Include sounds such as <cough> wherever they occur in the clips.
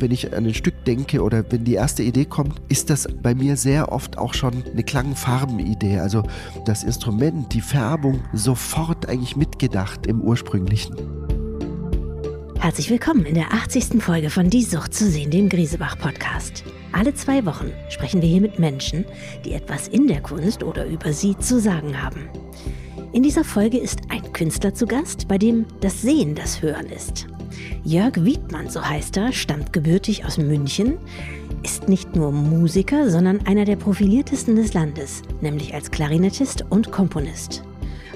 wenn ich an ein Stück denke oder wenn die erste Idee kommt, ist das bei mir sehr oft auch schon eine Klangfarbenidee. Also das Instrument, die Färbung sofort eigentlich mitgedacht im ursprünglichen. Herzlich willkommen in der 80. Folge von Die Sucht zu sehen, dem Griesebach-Podcast. Alle zwei Wochen sprechen wir hier mit Menschen, die etwas in der Kunst oder über sie zu sagen haben. In dieser Folge ist ein Künstler zu Gast, bei dem das Sehen das Hören ist. Jörg Wiedmann, so heißt er, stammt gebürtig aus München, ist nicht nur Musiker, sondern einer der profiliertesten des Landes, nämlich als Klarinettist und Komponist.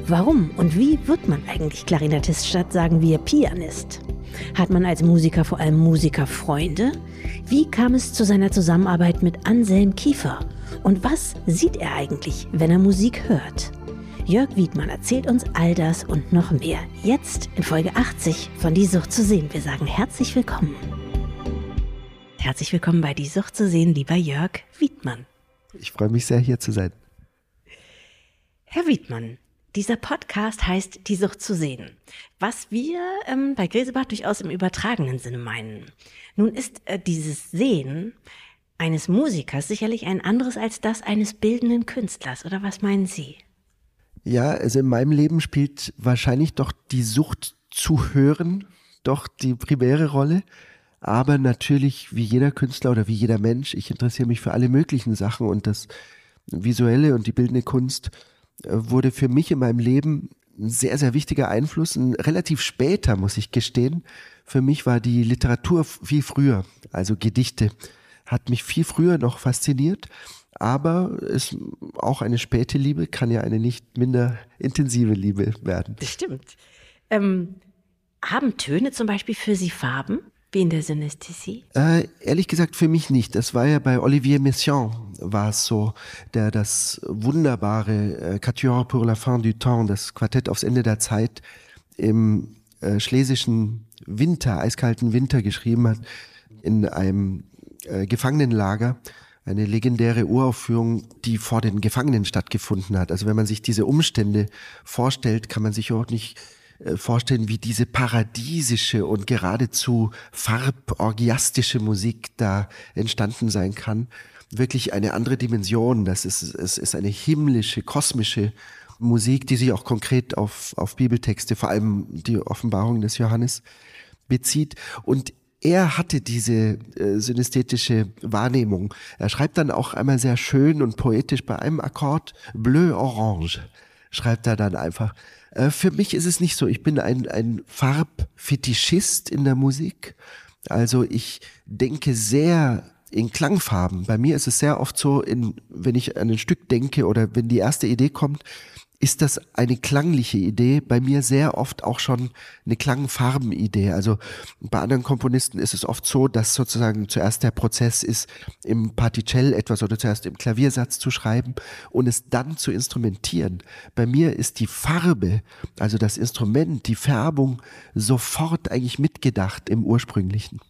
Warum und wie wird man eigentlich Klarinettist statt, sagen wir, Pianist? Hat man als Musiker vor allem Musikerfreunde? Wie kam es zu seiner Zusammenarbeit mit Anselm Kiefer? Und was sieht er eigentlich, wenn er Musik hört? Jörg Wiedmann erzählt uns all das und noch mehr. Jetzt in Folge 80 von Die Sucht zu sehen. Wir sagen herzlich willkommen. Herzlich willkommen bei Die Sucht zu sehen, lieber Jörg Wiedmann. Ich freue mich sehr, hier zu sein. Herr Wiedmann, dieser Podcast heißt Die Sucht zu sehen, was wir ähm, bei Grisebach durchaus im übertragenen Sinne meinen. Nun ist äh, dieses Sehen eines Musikers sicherlich ein anderes als das eines bildenden Künstlers, oder was meinen Sie? Ja, also in meinem Leben spielt wahrscheinlich doch die Sucht zu hören doch die primäre Rolle. Aber natürlich, wie jeder Künstler oder wie jeder Mensch, ich interessiere mich für alle möglichen Sachen und das Visuelle und die bildende Kunst äh, wurde für mich in meinem Leben ein sehr, sehr wichtiger Einfluss. Ein relativ später, muss ich gestehen. Für mich war die Literatur viel früher, also Gedichte, hat mich viel früher noch fasziniert aber es, auch eine späte Liebe kann ja eine nicht minder intensive Liebe werden. Das stimmt. Ähm, haben Töne zum Beispiel für Sie Farben? Wie in der Synästhesie? Äh, ehrlich gesagt für mich nicht. Das war ja bei Olivier Messiaen war es so, der das wunderbare äh, Quatuor pour la fin du temps, das Quartett aufs Ende der Zeit im äh, schlesischen Winter, eiskalten Winter geschrieben hat, in einem äh, Gefangenenlager eine legendäre Uraufführung, die vor den Gefangenen stattgefunden hat. Also wenn man sich diese Umstände vorstellt, kann man sich auch nicht äh, vorstellen, wie diese paradiesische und geradezu farborgiastische Musik da entstanden sein kann. Wirklich eine andere Dimension. Das ist, es ist eine himmlische, kosmische Musik, die sich auch konkret auf, auf Bibeltexte, vor allem die Offenbarung des Johannes bezieht. Und er hatte diese äh, synästhetische Wahrnehmung. Er schreibt dann auch einmal sehr schön und poetisch bei einem Akkord bleu-orange, schreibt er dann einfach. Äh, für mich ist es nicht so. Ich bin ein, ein Farbfetischist in der Musik. Also ich denke sehr in Klangfarben. Bei mir ist es sehr oft so, in, wenn ich an ein Stück denke oder wenn die erste Idee kommt, ist das eine klangliche Idee, bei mir sehr oft auch schon eine Klangfarbenidee. Also bei anderen Komponisten ist es oft so, dass sozusagen zuerst der Prozess ist, im Particell etwas oder zuerst im Klaviersatz zu schreiben und es dann zu instrumentieren. Bei mir ist die Farbe, also das Instrument, die Färbung sofort eigentlich mitgedacht im ursprünglichen.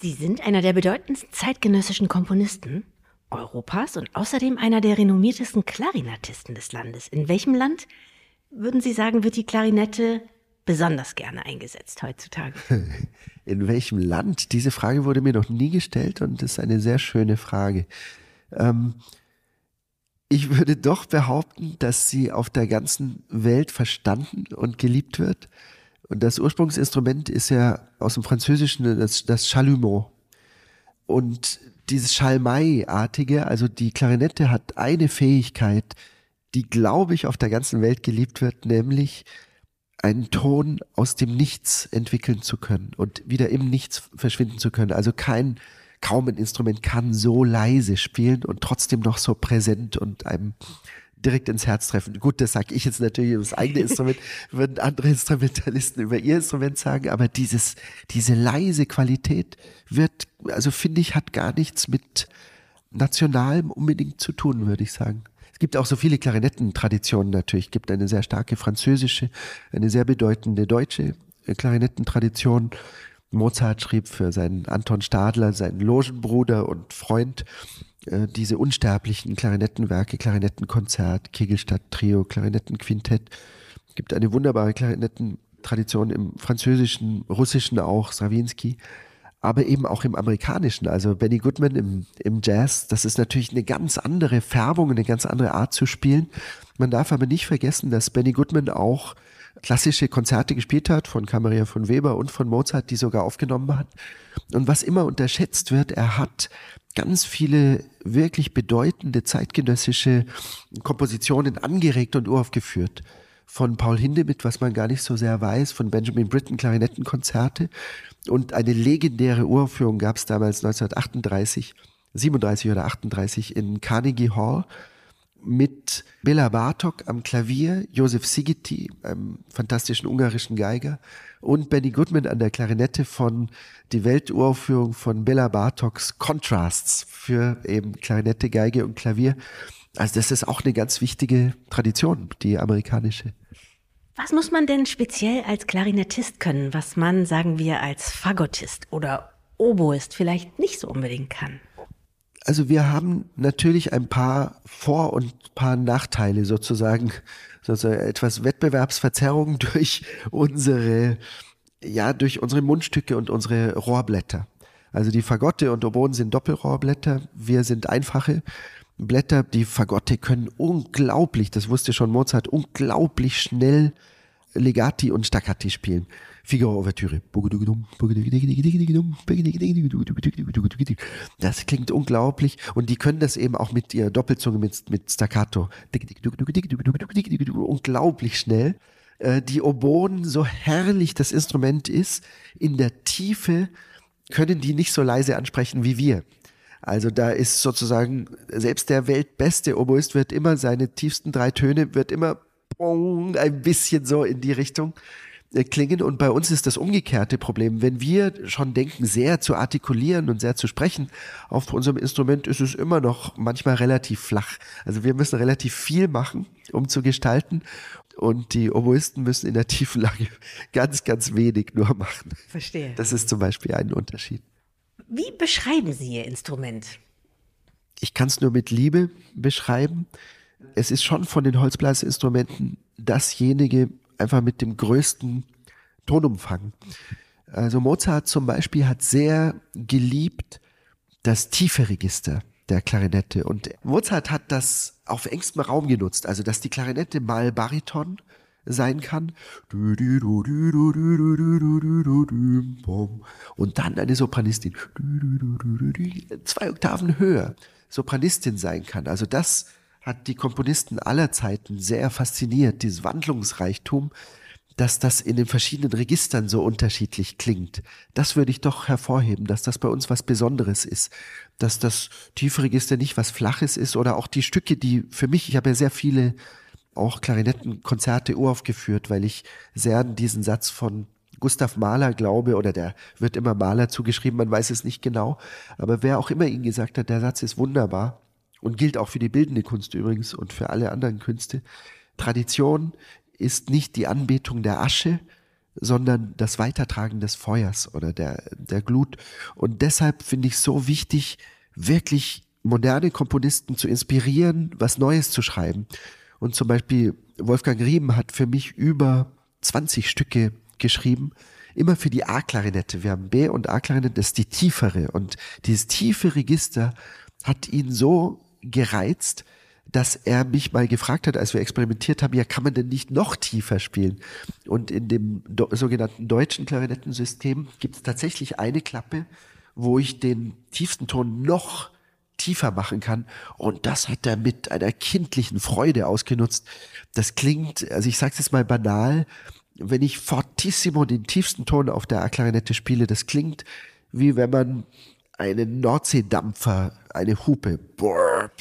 Sie sind einer der bedeutendsten zeitgenössischen Komponisten. Europas und außerdem einer der renommiertesten Klarinettisten des Landes. In welchem Land, würden Sie sagen, wird die Klarinette besonders gerne eingesetzt heutzutage? <laughs> In welchem Land? Diese Frage wurde mir noch nie gestellt und ist eine sehr schöne Frage. Ähm, ich würde doch behaupten, dass sie auf der ganzen Welt verstanden und geliebt wird. Und das Ursprungsinstrument ist ja aus dem Französischen das, das Chalumeau. Und dieses Schalmei-artige, also die Klarinette hat eine Fähigkeit, die, glaube ich, auf der ganzen Welt geliebt wird, nämlich einen Ton aus dem Nichts entwickeln zu können und wieder im Nichts verschwinden zu können. Also kein, kaum ein Instrument kann so leise spielen und trotzdem noch so präsent und einem direkt ins Herz treffen. Gut, das sage ich jetzt natürlich über das eigene <laughs> Instrument, würden andere Instrumentalisten über ihr Instrument sagen, aber dieses, diese leise Qualität wird, also finde ich, hat gar nichts mit Nationalem unbedingt zu tun, würde ich sagen. Es gibt auch so viele Klarinettentraditionen natürlich. Es gibt eine sehr starke französische, eine sehr bedeutende deutsche Klarinettentradition. Mozart schrieb für seinen Anton Stadler, seinen Logenbruder und Freund, äh, diese unsterblichen Klarinettenwerke, Klarinettenkonzert, Kegelstadt Trio, Klarinettenquintett. Es gibt eine wunderbare Klarinettentradition im Französischen, Russischen auch, Stravinsky. aber eben auch im amerikanischen. Also Benny Goodman im, im Jazz, das ist natürlich eine ganz andere Färbung, eine ganz andere Art zu spielen. Man darf aber nicht vergessen, dass Benny Goodman auch klassische Konzerte gespielt hat, von Cameria von Weber und von Mozart, die sogar aufgenommen hat. Und was immer unterschätzt wird, er hat ganz viele wirklich bedeutende zeitgenössische Kompositionen angeregt und uraufgeführt. Von Paul Hindemith, was man gar nicht so sehr weiß, von Benjamin Britten Klarinettenkonzerte. Und eine legendäre Uraufführung gab es damals 1938, 37 oder 38 in Carnegie Hall mit Bela Bartok am Klavier, Josef Sigeti, einem fantastischen ungarischen Geiger, und Benny Goodman an der Klarinette von die Welturaufführung von Bela Bartoks Contrasts für eben Klarinette, Geige und Klavier. Also das ist auch eine ganz wichtige Tradition, die amerikanische. Was muss man denn speziell als Klarinettist können, was man, sagen wir, als Fagottist oder Oboist vielleicht nicht so unbedingt kann? Also wir haben natürlich ein paar Vor- und paar Nachteile sozusagen, sozusagen etwas Wettbewerbsverzerrung <laughs> durch unsere, ja, durch unsere Mundstücke und unsere Rohrblätter. Also die Fagotte und Oboen sind Doppelrohrblätter, wir sind einfache Blätter. Die Fagotte können unglaublich, das wusste schon Mozart, unglaublich schnell Legati und Staccati spielen. Figaro Ouvertüre. Das klingt unglaublich und die können das eben auch mit ihrer Doppelzunge mit, mit Staccato. Unglaublich schnell. Die Oboen, so herrlich das Instrument ist, in der Tiefe können die nicht so leise ansprechen wie wir. Also da ist sozusagen selbst der weltbeste Oboist wird immer seine tiefsten drei Töne wird immer ein bisschen so in die Richtung äh, klingen. Und bei uns ist das umgekehrte Problem. Wenn wir schon denken, sehr zu artikulieren und sehr zu sprechen, auf unserem Instrument ist es immer noch manchmal relativ flach. Also wir müssen relativ viel machen, um zu gestalten. Und die Oboisten müssen in der tiefen Lage <laughs> ganz, ganz wenig nur machen. Verstehe. Das ist zum Beispiel ein Unterschied. Wie beschreiben Sie Ihr Instrument? Ich kann es nur mit Liebe beschreiben. Es ist schon von den Holzblasinstrumenten dasjenige einfach mit dem größten Tonumfang. Also Mozart zum Beispiel hat sehr geliebt das tiefe Register der Klarinette und Mozart hat das auf engstem Raum genutzt, also dass die Klarinette mal Bariton sein kann. Und dann eine Sopranistin. Zwei Oktaven höher. Sopranistin sein kann. Also das hat die Komponisten aller Zeiten sehr fasziniert, dieses Wandlungsreichtum, dass das in den verschiedenen Registern so unterschiedlich klingt. Das würde ich doch hervorheben, dass das bei uns was Besonderes ist, dass das tiefe Register nicht was Flaches ist oder auch die Stücke, die für mich, ich habe ja sehr viele auch Klarinettenkonzerte uraufgeführt, weil ich sehr an diesen Satz von Gustav Mahler glaube, oder der wird immer Mahler zugeschrieben, man weiß es nicht genau, aber wer auch immer ihn gesagt hat, der Satz ist wunderbar und gilt auch für die bildende Kunst übrigens und für alle anderen Künste. Tradition ist nicht die Anbetung der Asche, sondern das Weitertragen des Feuers oder der, der Glut. Und deshalb finde ich so wichtig, wirklich moderne Komponisten zu inspirieren, was Neues zu schreiben. Und zum Beispiel Wolfgang Riemen hat für mich über 20 Stücke geschrieben, immer für die A-Klarinette. Wir haben B- und A-Klarinette, das ist die tiefere. Und dieses tiefe Register hat ihn so gereizt, dass er mich mal gefragt hat, als wir experimentiert haben, ja, kann man denn nicht noch tiefer spielen? Und in dem sogenannten deutschen Klarinettensystem gibt es tatsächlich eine Klappe, wo ich den tiefsten Ton noch tiefer machen kann. Und das hat er mit einer kindlichen Freude ausgenutzt. Das klingt, also ich sage es jetzt mal banal, wenn ich fortissimo den tiefsten Ton auf der A-Klarinette spiele, das klingt wie wenn man einen Nordseedampfer, eine Hupe,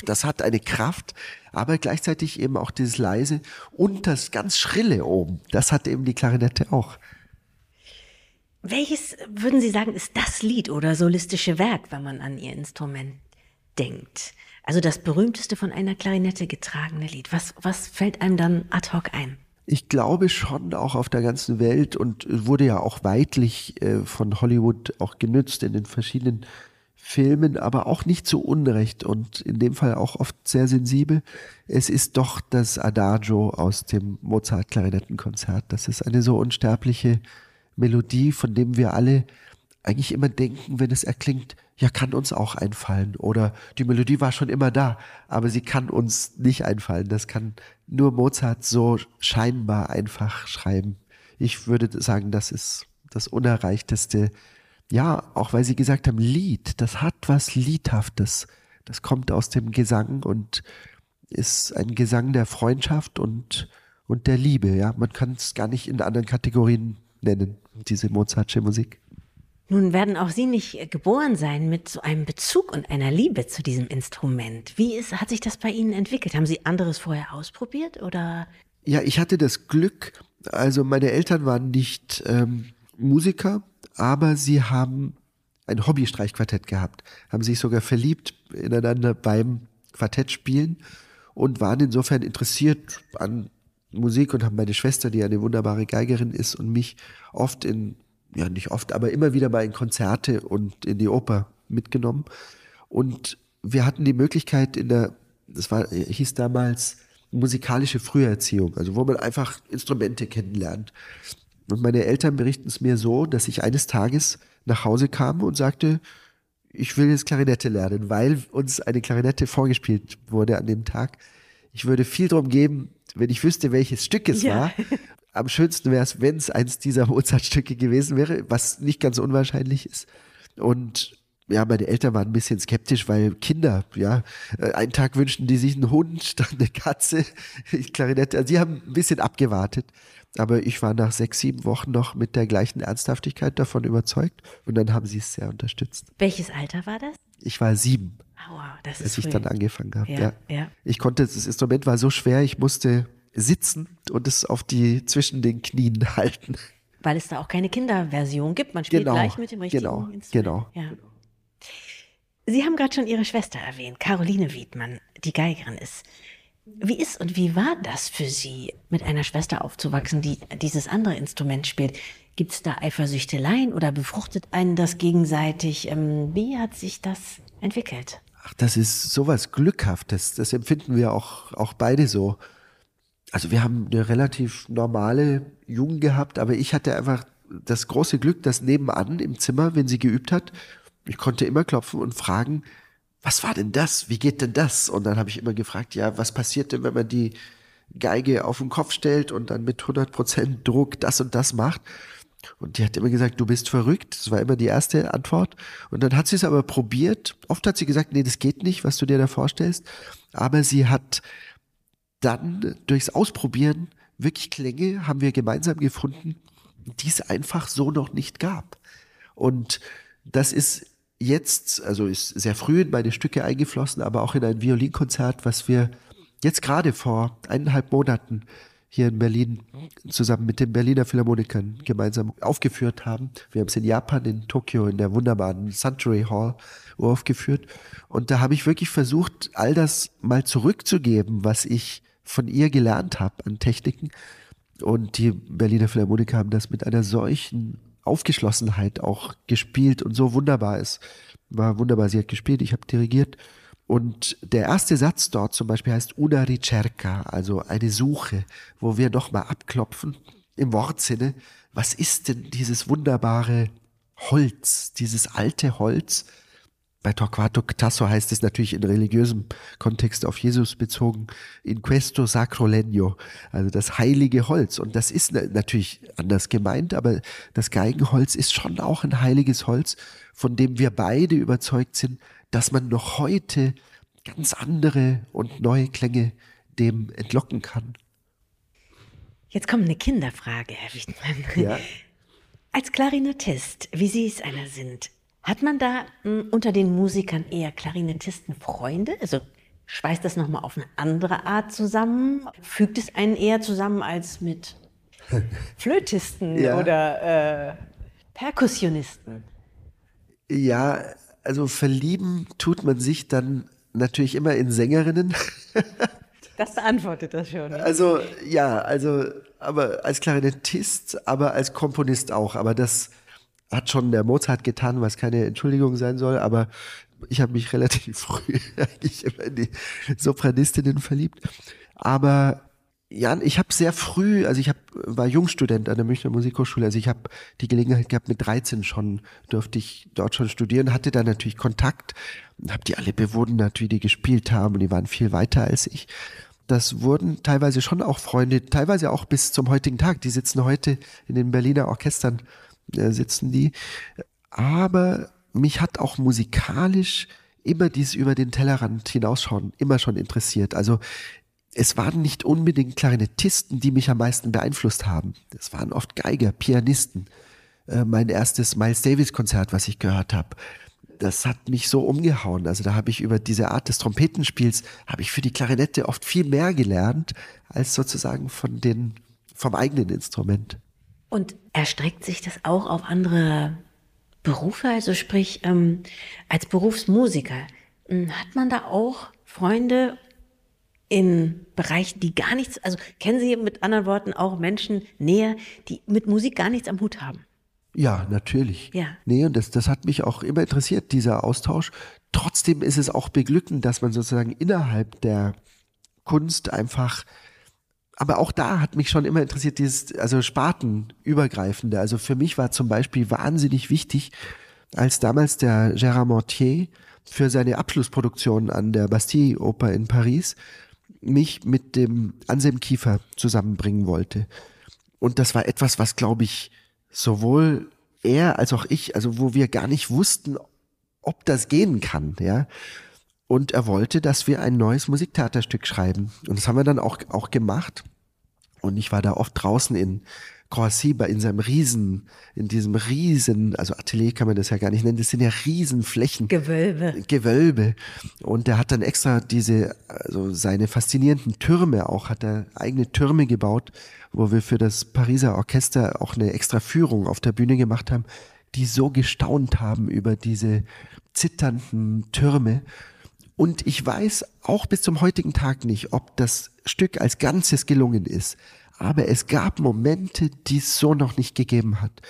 das hat eine Kraft, aber gleichzeitig eben auch dieses leise und das ganz schrille oben. Das hat eben die Klarinette auch. Welches würden Sie sagen, ist das Lied oder solistische Werk, wenn man an Ihr Instrument denkt. Also das berühmteste von einer Klarinette getragene Lied. Was, was fällt einem dann ad hoc ein? Ich glaube schon auch auf der ganzen Welt und wurde ja auch weitlich äh, von Hollywood auch genützt in den verschiedenen Filmen, aber auch nicht zu Unrecht und in dem Fall auch oft sehr sensibel. Es ist doch das Adagio aus dem Mozart-Klarinettenkonzert. Das ist eine so unsterbliche Melodie, von dem wir alle eigentlich immer denken, wenn es erklingt, ja, kann uns auch einfallen. Oder die Melodie war schon immer da, aber sie kann uns nicht einfallen. Das kann nur Mozart so scheinbar einfach schreiben. Ich würde sagen, das ist das Unerreichteste. Ja, auch weil Sie gesagt haben, Lied, das hat was Liedhaftes. Das kommt aus dem Gesang und ist ein Gesang der Freundschaft und, und der Liebe. Ja, man kann es gar nicht in anderen Kategorien nennen, diese Mozartsche Musik. Nun werden auch Sie nicht geboren sein mit so einem Bezug und einer Liebe zu diesem Instrument. Wie ist, hat sich das bei Ihnen entwickelt? Haben Sie anderes vorher ausprobiert oder? Ja, ich hatte das Glück, also meine Eltern waren nicht ähm, Musiker, aber sie haben ein Hobbystreichquartett gehabt, haben sich sogar verliebt ineinander beim Quartettspielen und waren insofern interessiert an Musik und haben meine Schwester, die eine wunderbare Geigerin ist und mich oft in ja nicht oft, aber immer wieder mal in Konzerte und in die Oper mitgenommen. Und wir hatten die Möglichkeit in der, das war, hieß damals musikalische Früherziehung, also wo man einfach Instrumente kennenlernt. Und meine Eltern berichten es mir so, dass ich eines Tages nach Hause kam und sagte, ich will jetzt Klarinette lernen, weil uns eine Klarinette vorgespielt wurde an dem Tag. Ich würde viel drum geben, wenn ich wüsste, welches Stück es ja. war am schönsten wäre es, wenn es eins dieser Mozart-Stücke gewesen wäre, was nicht ganz unwahrscheinlich ist. Und ja, meine Eltern waren ein bisschen skeptisch, weil Kinder, ja, äh, einen Tag wünschten die sich einen Hund, dann eine Katze, <laughs> Klarinette. Also sie haben ein bisschen abgewartet. Aber ich war nach sechs, sieben Wochen noch mit der gleichen Ernsthaftigkeit davon überzeugt und dann haben sie es sehr unterstützt. Welches Alter war das? Ich war sieben, wow, das als ist ich dann angefangen habe. Ja, ja. ja. Ich konnte, das Instrument war so schwer, ich musste sitzen und es auf die zwischen den Knien <laughs> halten. Weil es da auch keine Kinderversion gibt. Man spielt Genau, gleich mit dem richtigen genau, Instrument. genau. Ja. Sie haben gerade schon Ihre Schwester erwähnt, Caroline Wiedmann, die Geigerin ist. Wie ist und wie war das für Sie, mit einer Schwester aufzuwachsen, die dieses andere Instrument spielt? Gibt es da Eifersüchteleien oder befruchtet einen das gegenseitig? Ähm, Wie hat sich das entwickelt? Ach, das ist sowas Glückhaftes. Das empfinden wir auch, auch beide so. Also wir haben eine relativ normale Jugend gehabt, aber ich hatte einfach das große Glück, dass nebenan im Zimmer, wenn sie geübt hat, ich konnte immer klopfen und fragen, was war denn das? Wie geht denn das? Und dann habe ich immer gefragt, ja, was passiert denn, wenn man die Geige auf den Kopf stellt und dann mit 100% Druck das und das macht? Und die hat immer gesagt, du bist verrückt. Das war immer die erste Antwort. Und dann hat sie es aber probiert. Oft hat sie gesagt, nee, das geht nicht, was du dir da vorstellst. Aber sie hat dann durchs Ausprobieren wirklich Klänge haben wir gemeinsam gefunden, die es einfach so noch nicht gab. Und das ist jetzt, also ist sehr früh in meine Stücke eingeflossen, aber auch in ein Violinkonzert, was wir jetzt gerade vor eineinhalb Monaten hier in Berlin zusammen mit den Berliner Philharmonikern gemeinsam aufgeführt haben. Wir haben es in Japan, in Tokio, in der wunderbaren Suntory Hall aufgeführt. Und da habe ich wirklich versucht, all das mal zurückzugeben, was ich von ihr gelernt habe an Techniken. Und die Berliner Philharmoniker haben das mit einer solchen Aufgeschlossenheit auch gespielt und so wunderbar ist. War wunderbar. Sie hat gespielt, ich habe dirigiert. Und der erste Satz dort zum Beispiel heißt una ricerca, also eine Suche, wo wir nochmal abklopfen im Wortsinne, was ist denn dieses wunderbare Holz, dieses alte Holz? Bei Torquato Tasso heißt es natürlich in religiösem Kontext auf Jesus bezogen, in questo sacro legno, also das heilige Holz. Und das ist na- natürlich anders gemeint, aber das Geigenholz ist schon auch ein heiliges Holz, von dem wir beide überzeugt sind, dass man noch heute ganz andere und neue Klänge dem entlocken kann. Jetzt kommt eine Kinderfrage, Herr Wiedmann. Ja. Als Klarinettist, wie Sie es einer sind, hat man da mh, unter den Musikern eher Klarinettisten Freunde? Also schweißt das nochmal auf eine andere Art zusammen? Fügt es einen eher zusammen als mit <laughs> Flötisten Ja. oder äh, Perkussionisten? Ja, also verlieben tut man sich dann natürlich immer in Sängerinnen. <laughs> Das beantwortet das schon. Also ja, also aber als Klarinettist, aber als Komponist auch. Aber das hat schon der Mozart getan, was keine Entschuldigung sein soll. Aber ich habe mich relativ <laughs> früh eigentlich immer in die Sopranistinnen verliebt. Aber Ja, ich habe sehr früh, also ich hab, war Jungstudent an der Münchner Musikhochschule, also ich habe die Gelegenheit gehabt, mit 13 schon durfte ich dort schon studieren, hatte da natürlich Kontakt, habe die alle bewundert, wie die gespielt haben und die waren viel weiter als ich. Das wurden teilweise schon auch Freunde, teilweise auch bis zum heutigen Tag. Die sitzen heute in den Berliner Orchestern, äh, sitzen die. Aber mich hat auch musikalisch immer dies über den Tellerrand hinausschauen immer schon interessiert. Also es waren nicht unbedingt Klarinettisten, die mich am meisten beeinflusst haben. Es waren oft Geiger, Pianisten. Äh, mein erstes Miles Davis Konzert, was ich gehört habe, das hat mich so umgehauen. Also da habe ich über diese Art des Trompetenspiels habe ich für die Klarinette oft viel mehr gelernt als sozusagen von den vom eigenen Instrument. Und erstreckt sich das auch auf andere Berufe? Also sprich ähm, als Berufsmusiker hm, hat man da auch Freunde in Bereichen, die gar nichts, also kennen Sie mit anderen Worten auch Menschen näher, die mit Musik gar nichts am Hut haben? Ja, natürlich. Ja. Nee, und das, das hat mich auch immer interessiert, dieser Austausch. Trotzdem ist es auch beglückend, dass man sozusagen innerhalb der Kunst einfach, aber auch da hat mich schon immer interessiert, dieses, also spartenübergreifende. Also für mich war zum Beispiel wahnsinnig wichtig, als damals der Gérard Mortier für seine Abschlussproduktion an der Bastille Oper in Paris mich mit dem Anselm Kiefer zusammenbringen wollte. Und das war etwas, was, glaube ich, sowohl er als auch ich, also wo wir gar nicht wussten, ob das gehen kann, ja. Und er wollte, dass wir ein neues Musiktheaterstück schreiben. Und das haben wir dann auch, auch gemacht. Und ich war da oft draußen in Croissy in seinem Riesen, in diesem Riesen, also Atelier kann man das ja gar nicht nennen, das sind ja Riesenflächen. Gewölbe. Gewölbe. Und er hat dann extra diese, also seine faszinierenden Türme auch, hat er eigene Türme gebaut, wo wir für das Pariser Orchester auch eine extra Führung auf der Bühne gemacht haben, die so gestaunt haben über diese zitternden Türme. Und ich weiß auch bis zum heutigen Tag nicht, ob das Stück als Ganzes gelungen ist. Aber es gab Momente, die es so noch nicht gegeben hat.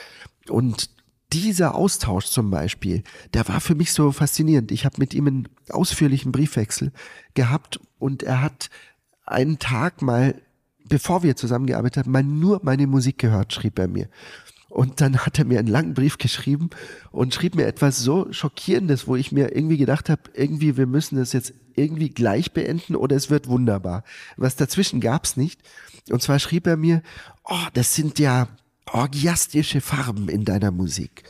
Und dieser Austausch zum Beispiel, der war für mich so faszinierend. Ich habe mit ihm einen ausführlichen Briefwechsel gehabt und er hat einen Tag mal, bevor wir zusammengearbeitet haben, mal nur meine Musik gehört, schrieb er mir. Und dann hat er mir einen langen Brief geschrieben und schrieb mir etwas so Schockierendes, wo ich mir irgendwie gedacht habe, irgendwie, wir müssen das jetzt irgendwie gleich beenden oder es wird wunderbar. Was dazwischen gab's nicht. Und zwar schrieb er mir, oh, das sind ja orgiastische Farben in deiner Musik.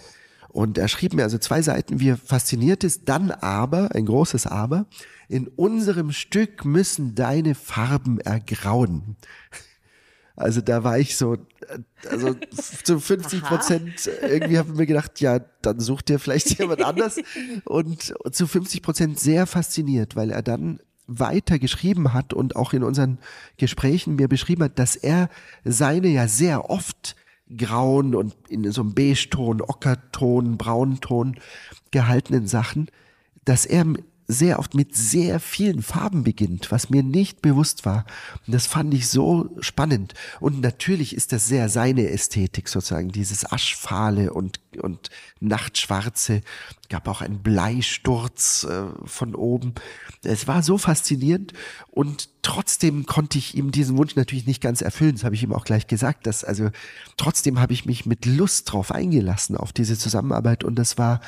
Und er schrieb mir also zwei Seiten, wie er fasziniert ist, dann aber, ein großes Aber, in unserem Stück müssen deine Farben ergrauen. Also da war ich so, also zu 50 Prozent irgendwie habe ich mir gedacht, ja, dann sucht dir vielleicht <laughs> jemand anders. Und zu 50 Prozent sehr fasziniert, weil er dann weiter geschrieben hat und auch in unseren Gesprächen mir beschrieben hat, dass er seine ja sehr oft grauen und in so einem Beige-Ton, Ockerton, Braunton gehaltenen Sachen, dass er sehr oft mit sehr vielen Farben beginnt, was mir nicht bewusst war. Und das fand ich so spannend. Und natürlich ist das sehr seine Ästhetik sozusagen, dieses Aschfahle und, und Nachtschwarze. Gab auch einen Bleisturz äh, von oben. Es war so faszinierend und trotzdem konnte ich ihm diesen Wunsch natürlich nicht ganz erfüllen. Das habe ich ihm auch gleich gesagt. Dass, also trotzdem habe ich mich mit Lust drauf eingelassen auf diese Zusammenarbeit und das war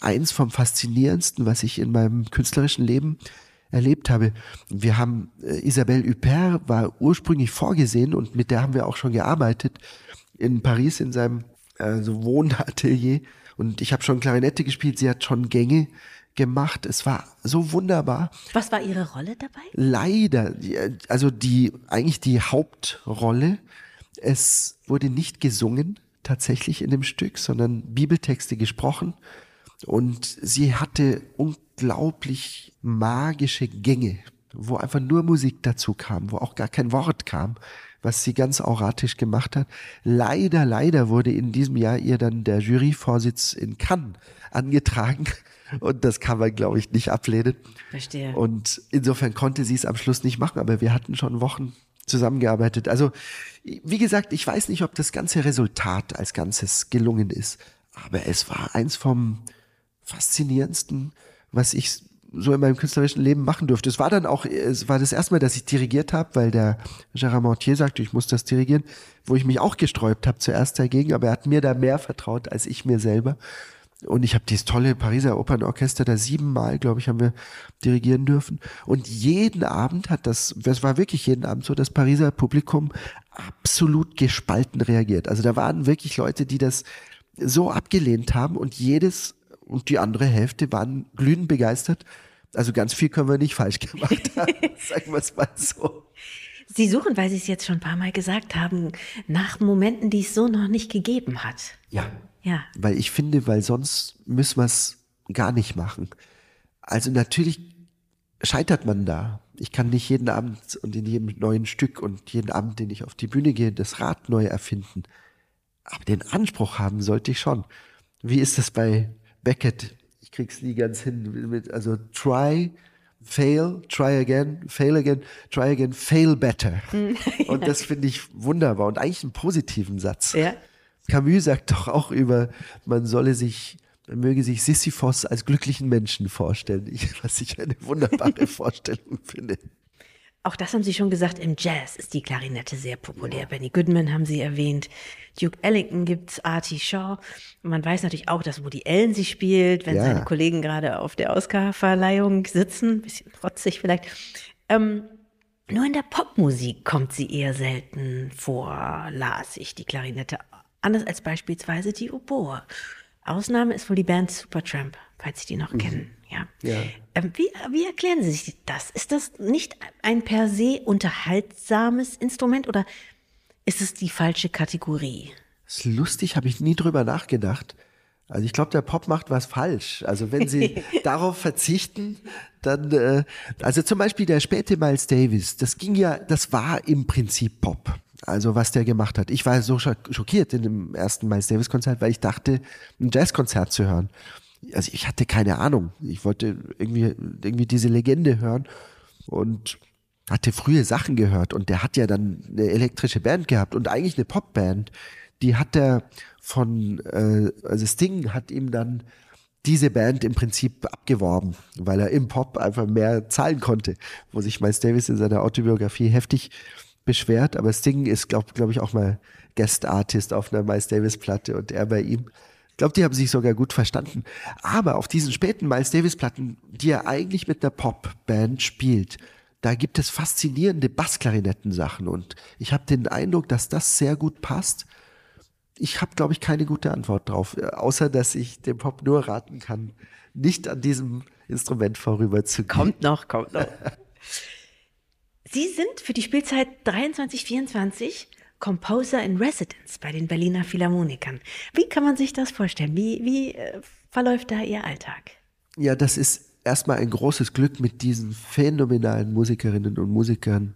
eins vom faszinierendsten, was ich in meinem künstlerischen Leben erlebt habe. Wir haben äh, Isabelle Huppert war ursprünglich vorgesehen und mit der haben wir auch schon gearbeitet in Paris in seinem äh, so Wohnatelier und ich habe schon Klarinette gespielt, sie hat schon Gänge gemacht. Es war so wunderbar. Was war ihre Rolle dabei? Leider, also die eigentlich die Hauptrolle. Es wurde nicht gesungen tatsächlich in dem Stück, sondern Bibeltexte gesprochen und sie hatte unglaublich magische Gänge, wo einfach nur Musik dazu kam, wo auch gar kein Wort kam, was sie ganz auratisch gemacht hat. Leider, leider wurde in diesem Jahr ihr dann der Juryvorsitz in Cannes angetragen. Und das kann man, glaube ich, nicht ablehnen. Verstehe. Und insofern konnte sie es am Schluss nicht machen, aber wir hatten schon Wochen zusammengearbeitet. Also, wie gesagt, ich weiß nicht, ob das ganze Resultat als Ganzes gelungen ist, aber es war eins vom faszinierendsten, was ich so in meinem künstlerischen Leben machen durfte. Es war dann auch, es war das erste Mal, dass ich dirigiert habe, weil der Gérard Montier sagte, ich muss das dirigieren, wo ich mich auch gesträubt habe zuerst dagegen, aber er hat mir da mehr vertraut als ich mir selber. Und ich habe dieses tolle Pariser Opernorchester da siebenmal, glaube ich, haben wir dirigieren dürfen. Und jeden Abend hat das, das war wirklich jeden Abend so, das Pariser Publikum absolut gespalten reagiert. Also da waren wirklich Leute, die das so abgelehnt haben und jedes und die andere Hälfte waren glühend begeistert. Also ganz viel können wir nicht falsch gemacht <laughs> haben, sagen wir es mal so. Sie suchen, weil Sie es jetzt schon ein paar Mal gesagt haben, nach Momenten, die es so noch nicht gegeben hat. Ja. Ja. Weil ich finde, weil sonst müssen wir es gar nicht machen. Also natürlich scheitert man da. Ich kann nicht jeden Abend und in jedem neuen Stück und jeden Abend, den ich auf die Bühne gehe, das Rad neu erfinden. Aber den Anspruch haben sollte ich schon. Wie ist das bei Beckett? Ich krieg's nie ganz hin. Also try, fail, try again, fail again, try again, fail better. <laughs> Und das finde ich wunderbar und eigentlich einen positiven Satz. Ja. Camus sagt doch auch über, man solle sich, man möge sich Sisyphos als glücklichen Menschen vorstellen, ich, was ich eine wunderbare <laughs> Vorstellung finde. Auch das haben Sie schon gesagt, im Jazz ist die Klarinette sehr populär. Benny Goodman haben Sie erwähnt. Duke Ellington gibt's, Artie Shaw. Man weiß natürlich auch, dass Woody Allen sie spielt, wenn ja. seine Kollegen gerade auf der Oscar-Verleihung sitzen. Bisschen trotzig vielleicht. Ähm, nur in der Popmusik kommt sie eher selten vor, las ich die Klarinette. Anders als beispielsweise die Oboe. Ausnahme ist wohl die Band Supertramp, falls Sie die noch mhm. kennen. Ja. ja. Ähm, wie, wie erklären Sie sich das? Ist das nicht ein per se unterhaltsames Instrument oder ist es die falsche Kategorie? Das ist lustig, habe ich nie drüber nachgedacht. Also ich glaube, der Pop macht was falsch. Also wenn sie <laughs> darauf verzichten, dann, äh, also zum Beispiel der späte Miles Davis, das ging ja, das war im Prinzip Pop. Also was der gemacht hat. Ich war so schockiert in dem ersten Miles Davis Konzert, weil ich dachte, ein Jazzkonzert zu hören also ich hatte keine Ahnung. Ich wollte irgendwie, irgendwie diese Legende hören und hatte frühe Sachen gehört und der hat ja dann eine elektrische Band gehabt und eigentlich eine Popband. Die hat er von, äh, also Sting hat ihm dann diese Band im Prinzip abgeworben, weil er im Pop einfach mehr zahlen konnte, wo sich Miles Davis in seiner Autobiografie heftig beschwert, aber Sting ist, glaube glaub ich, auch mal Guest Artist auf einer Miles Davis Platte und er bei ihm glaube, die haben sich sogar gut verstanden. Aber auf diesen späten Miles Davis Platten, die er eigentlich mit der Popband spielt, da gibt es faszinierende Bassklarinettensachen und ich habe den Eindruck, dass das sehr gut passt. Ich habe, glaube ich, keine gute Antwort drauf, außer dass ich dem Pop nur raten kann, nicht an diesem Instrument vorüber zu gehen. Kommt noch, kommt noch. <laughs> Sie sind für die Spielzeit 23, 24 Composer in Residence bei den Berliner Philharmonikern. Wie kann man sich das vorstellen? Wie, wie äh, verläuft da Ihr Alltag? Ja, das ist erstmal ein großes Glück, mit diesen phänomenalen Musikerinnen und Musikern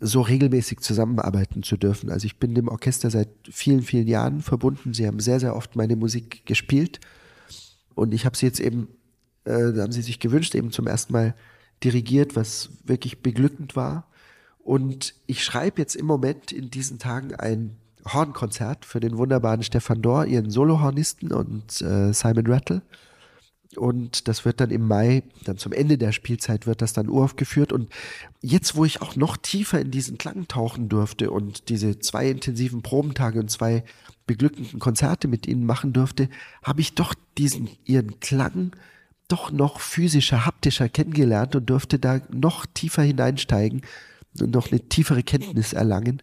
so regelmäßig zusammenarbeiten zu dürfen. Also ich bin dem Orchester seit vielen, vielen Jahren verbunden. Sie haben sehr, sehr oft meine Musik gespielt. Und ich habe sie jetzt eben, äh, haben sie sich gewünscht, eben zum ersten Mal dirigiert, was wirklich beglückend war. Und ich schreibe jetzt im Moment in diesen Tagen ein Hornkonzert für den wunderbaren Stefan Dor, ihren Solohornisten und äh, Simon Rattle. Und das wird dann im Mai, dann zum Ende der Spielzeit, wird das dann uraufgeführt. Und jetzt, wo ich auch noch tiefer in diesen Klang tauchen durfte und diese zwei intensiven Probentage und zwei beglückenden Konzerte mit ihnen machen durfte, habe ich doch diesen, ihren Klang doch noch physischer, haptischer kennengelernt und durfte da noch tiefer hineinsteigen noch eine tiefere Kenntnis erlangen.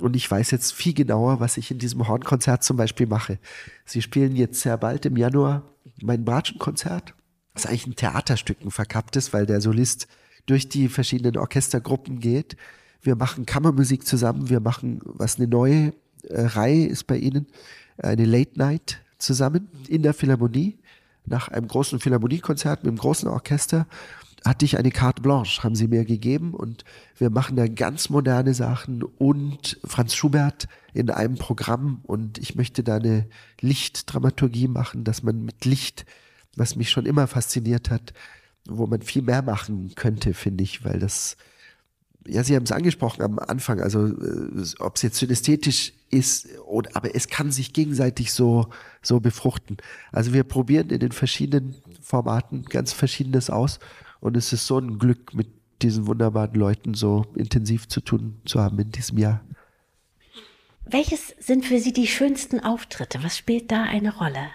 Und ich weiß jetzt viel genauer, was ich in diesem Hornkonzert zum Beispiel mache. Sie spielen jetzt sehr bald im Januar mein Bratschenkonzert. Das ist eigentlich ein Theaterstück, verkapptes, weil der Solist durch die verschiedenen Orchestergruppen geht. Wir machen Kammermusik zusammen. Wir machen, was eine neue äh, Reihe ist bei Ihnen, eine Late Night zusammen in der Philharmonie nach einem großen Philharmoniekonzert mit einem großen Orchester hatte ich eine Carte Blanche, haben sie mir gegeben und wir machen da ganz moderne Sachen und Franz Schubert in einem Programm und ich möchte da eine Lichtdramaturgie machen, dass man mit Licht, was mich schon immer fasziniert hat, wo man viel mehr machen könnte, finde ich, weil das, ja, Sie haben es angesprochen am Anfang, also äh, ob es jetzt synästhetisch ist, oder, aber es kann sich gegenseitig so, so befruchten. Also wir probieren in den verschiedenen Formaten ganz Verschiedenes aus. Und es ist so ein Glück, mit diesen wunderbaren Leuten so intensiv zu tun zu haben in diesem Jahr. Welches sind für Sie die schönsten Auftritte? Was spielt da eine Rolle?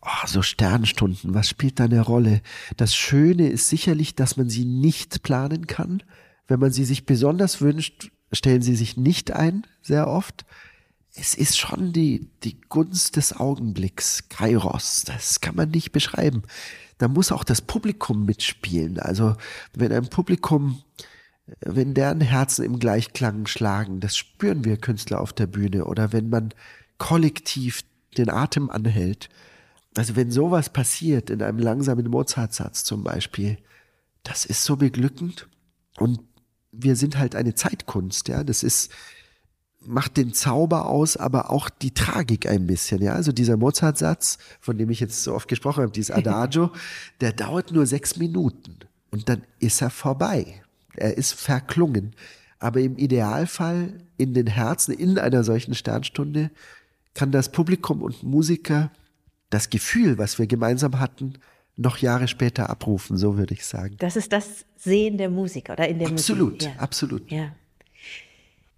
Oh, so Sternstunden, was spielt da eine Rolle? Das Schöne ist sicherlich, dass man sie nicht planen kann. Wenn man sie sich besonders wünscht, stellen sie sich nicht ein, sehr oft. Es ist schon die, die Gunst des Augenblicks, Kairos, das kann man nicht beschreiben. Da muss auch das Publikum mitspielen. Also, wenn ein Publikum wenn deren Herzen im Gleichklang schlagen, das spüren wir Künstler auf der Bühne, oder wenn man kollektiv den Atem anhält. Also wenn sowas passiert in einem langsamen Mozartsatz zum Beispiel, das ist so beglückend und wir sind halt eine Zeitkunst, ja, das ist, macht den Zauber aus, aber auch die Tragik ein bisschen, ja, also dieser Mozartsatz, von dem ich jetzt so oft gesprochen habe, dieses <laughs> Adagio, der dauert nur sechs Minuten und dann ist er vorbei er ist verklungen. Aber im Idealfall in den Herzen, in einer solchen Sternstunde, kann das Publikum und Musiker das Gefühl, was wir gemeinsam hatten, noch Jahre später abrufen, so würde ich sagen. Das ist das Sehen der Musiker oder in der absolut, Musik. Absolut, absolut. Ja.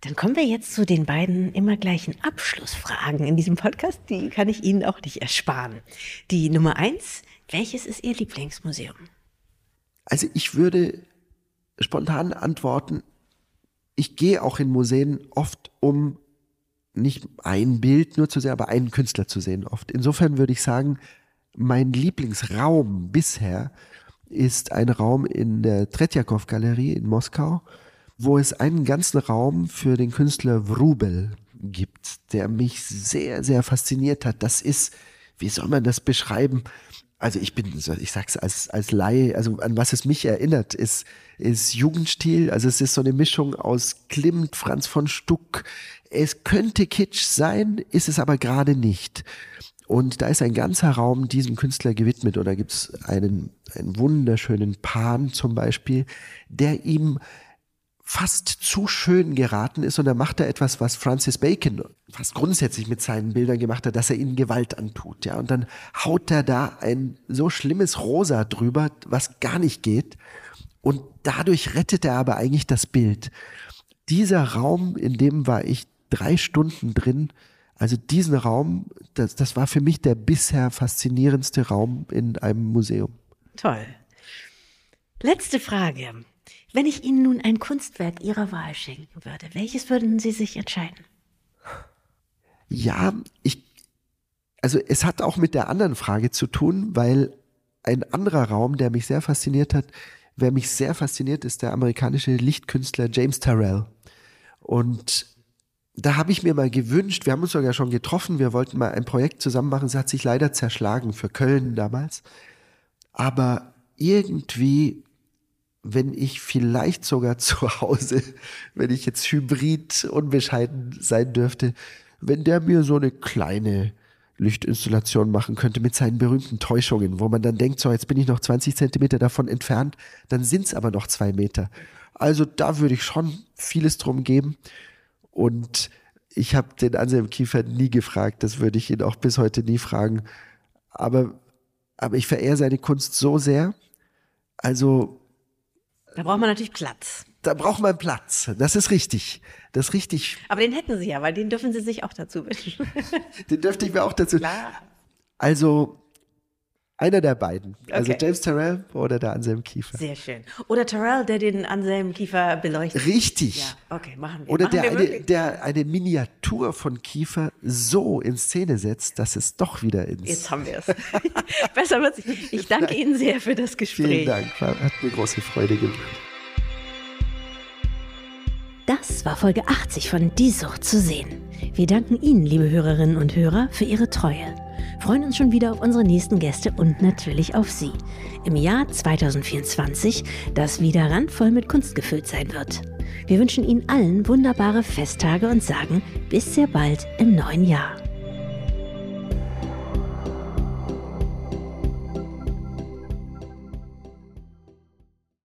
Dann kommen wir jetzt zu den beiden immer gleichen Abschlussfragen in diesem Podcast. Die kann ich Ihnen auch nicht ersparen. Die Nummer eins, welches ist Ihr Lieblingsmuseum? Also ich würde spontan antworten, ich gehe auch in Museen oft, um nicht ein Bild nur zu sehen, aber einen Künstler zu sehen oft. Insofern würde ich sagen, mein Lieblingsraum bisher ist ein Raum in der Tretjakow-Galerie in Moskau, wo es einen ganzen Raum für den Künstler Wrubel gibt, der mich sehr, sehr fasziniert hat. Das ist, wie soll man das beschreiben? also ich bin, ich sag's als, als Laie, also an was es mich erinnert, ist, ist Jugendstil. Also es ist so eine Mischung aus Klimt, Franz von Stuck. Es könnte Kitsch sein, ist es aber gerade nicht. Und da ist ein ganzer Raum diesem Künstler gewidmet. Oder gibt's einen, einen wunderschönen Pan zum Beispiel, der ihm fast zu schön geraten ist und dann macht er etwas, was Francis Bacon fast grundsätzlich mit seinen Bildern gemacht hat, dass er ihnen Gewalt antut, ja, und dann haut er da ein so schlimmes Rosa drüber, was gar nicht geht und dadurch rettet er aber eigentlich das Bild. Dieser Raum, in dem war ich drei Stunden drin, also diesen Raum, das, das war für mich der bisher faszinierendste Raum in einem Museum. Toll. Letzte Frage. Wenn ich Ihnen nun ein Kunstwerk Ihrer Wahl schenken würde, welches würden Sie sich entscheiden? Ja, ich, also es hat auch mit der anderen Frage zu tun, weil ein anderer Raum, der mich sehr fasziniert hat, wer mich sehr fasziniert, ist der amerikanische Lichtkünstler James Terrell. Und da habe ich mir mal gewünscht, wir haben uns sogar schon getroffen, wir wollten mal ein Projekt zusammen machen, es hat sich leider zerschlagen für Köln damals. Aber irgendwie wenn ich vielleicht sogar <laughs> zu Hause, wenn ich jetzt hybrid unbescheiden sein dürfte, wenn der mir so eine kleine Lichtinstallation machen könnte mit seinen berühmten Täuschungen, wo man dann denkt, so jetzt bin ich noch 20 Zentimeter davon entfernt, dann sind es aber noch zwei Meter. Also da würde ich schon vieles drum geben. Und ich habe den Anselm Kiefer nie gefragt, das würde ich ihn auch bis heute nie fragen. Aber, aber ich verehre seine Kunst so sehr. Also da braucht man natürlich Platz. Da braucht man Platz. Das ist richtig. Das ist richtig. Aber den hätten Sie ja, weil den dürfen Sie sich auch dazu wünschen. den dürfte ich mir auch dazu. Klar. Also, einer der beiden. Also okay. James Terrell oder der Anselm Kiefer. Sehr schön. Oder Terrell, der den Anselm Kiefer beleuchtet. Richtig. Ja, okay, machen wir. Oder machen der, wir eine, der eine Miniatur von Kiefer so in Szene setzt, dass es doch wieder ins. Jetzt haben wir es. <laughs> Besser wird es. Ich danke Ihnen sehr für das Gespräch. Vielen Dank. Hat mir große Freude gemacht. Das war Folge 80 von Die Sucht zu sehen. Wir danken Ihnen, liebe Hörerinnen und Hörer, für Ihre Treue freuen uns schon wieder auf unsere nächsten Gäste und natürlich auf Sie. Im Jahr 2024, das wieder randvoll mit Kunst gefüllt sein wird. Wir wünschen Ihnen allen wunderbare Festtage und sagen bis sehr bald im neuen Jahr.